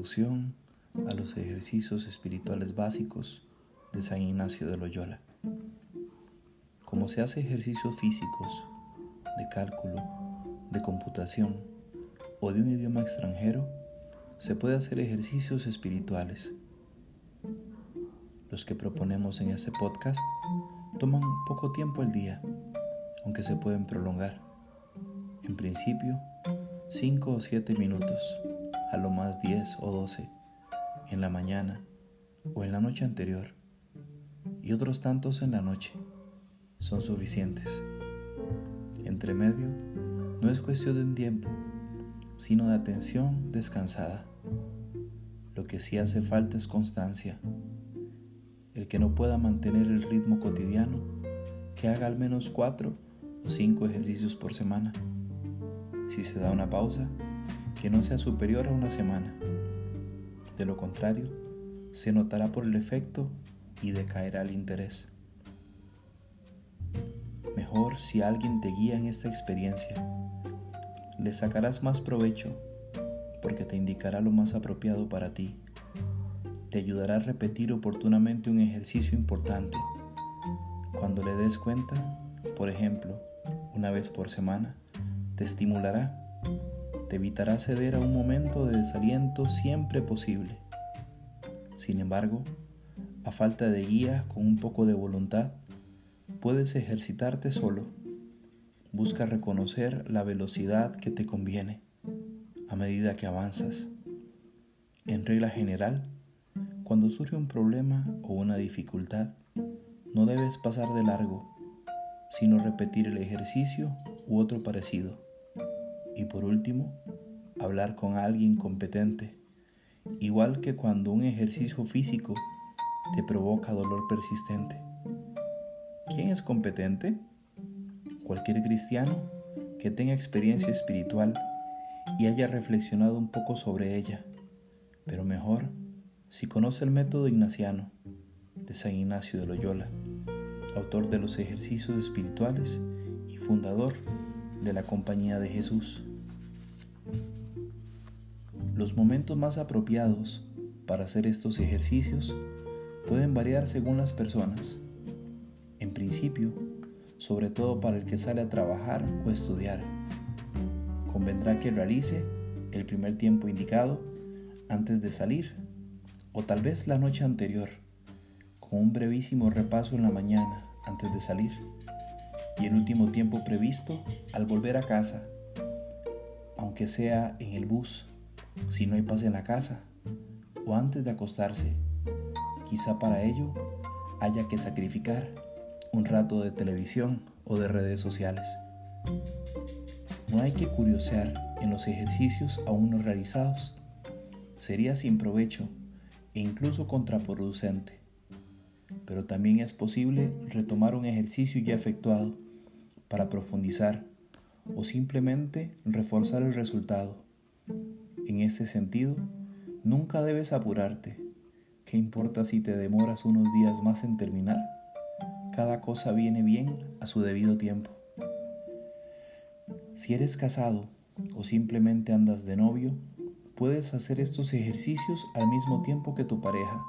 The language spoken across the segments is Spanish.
A los ejercicios espirituales básicos de San Ignacio de Loyola. Como se hace ejercicios físicos, de cálculo, de computación o de un idioma extranjero, se puede hacer ejercicios espirituales. Los que proponemos en este podcast toman poco tiempo al día, aunque se pueden prolongar. En principio, 5 o 7 minutos a lo más 10 o 12 en la mañana o en la noche anterior y otros tantos en la noche son suficientes. Entre medio no es cuestión de un tiempo, sino de atención descansada. Lo que sí hace falta es constancia. El que no pueda mantener el ritmo cotidiano, que haga al menos cuatro o cinco ejercicios por semana. Si se da una pausa, que no sea superior a una semana. De lo contrario, se notará por el efecto y decaerá el interés. Mejor si alguien te guía en esta experiencia, le sacarás más provecho porque te indicará lo más apropiado para ti. Te ayudará a repetir oportunamente un ejercicio importante. Cuando le des cuenta, por ejemplo, una vez por semana, te estimulará te evitará ceder a un momento de desaliento siempre posible. Sin embargo, a falta de guía con un poco de voluntad, puedes ejercitarte solo. Busca reconocer la velocidad que te conviene a medida que avanzas. En regla general, cuando surge un problema o una dificultad, no debes pasar de largo, sino repetir el ejercicio u otro parecido. Y por último, hablar con alguien competente, igual que cuando un ejercicio físico te provoca dolor persistente. ¿Quién es competente? Cualquier cristiano que tenga experiencia espiritual y haya reflexionado un poco sobre ella, pero mejor si conoce el método ignaciano de San Ignacio de Loyola, autor de los ejercicios espirituales y fundador de la Compañía de Jesús. Los momentos más apropiados para hacer estos ejercicios pueden variar según las personas. En principio, sobre todo para el que sale a trabajar o estudiar. Convendrá que realice el primer tiempo indicado antes de salir o tal vez la noche anterior, con un brevísimo repaso en la mañana antes de salir y el último tiempo previsto al volver a casa, aunque sea en el bus, si no hay paz en la casa, o antes de acostarse. Quizá para ello haya que sacrificar un rato de televisión o de redes sociales. No hay que curiosear en los ejercicios aún no realizados. Sería sin provecho e incluso contraproducente. Pero también es posible retomar un ejercicio ya efectuado para profundizar o simplemente reforzar el resultado. En ese sentido, nunca debes apurarte. ¿Qué importa si te demoras unos días más en terminar? Cada cosa viene bien a su debido tiempo. Si eres casado o simplemente andas de novio, puedes hacer estos ejercicios al mismo tiempo que tu pareja,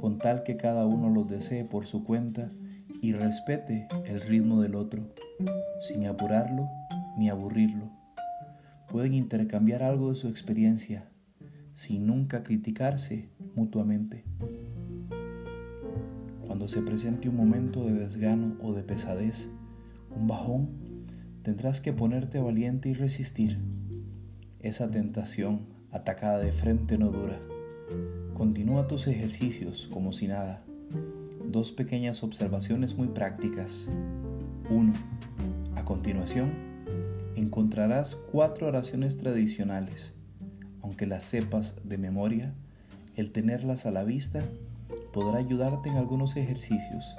con tal que cada uno los desee por su cuenta y respete el ritmo del otro, sin apurarlo ni aburrirlo. Pueden intercambiar algo de su experiencia, sin nunca criticarse mutuamente. Cuando se presente un momento de desgano o de pesadez, un bajón, tendrás que ponerte valiente y resistir. Esa tentación atacada de frente no dura. Continúa tus ejercicios como si nada dos pequeñas observaciones muy prácticas. 1. A continuación, encontrarás cuatro oraciones tradicionales. Aunque las sepas de memoria, el tenerlas a la vista podrá ayudarte en algunos ejercicios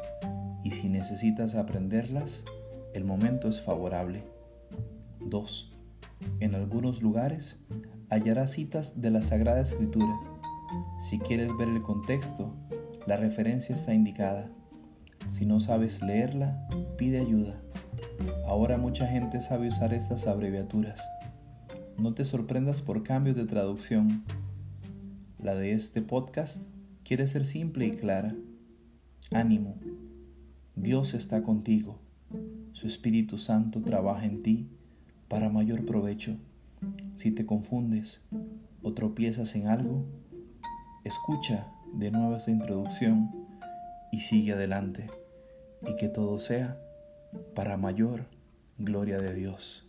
y si necesitas aprenderlas, el momento es favorable. 2. En algunos lugares hallarás citas de la Sagrada Escritura. Si quieres ver el contexto, la referencia está indicada. Si no sabes leerla, pide ayuda. Ahora mucha gente sabe usar estas abreviaturas. No te sorprendas por cambios de traducción. La de este podcast quiere ser simple y clara. Ánimo. Dios está contigo. Su Espíritu Santo trabaja en ti para mayor provecho. Si te confundes o tropiezas en algo, escucha de nuevo esta introducción y sigue adelante y que todo sea para mayor gloria de Dios.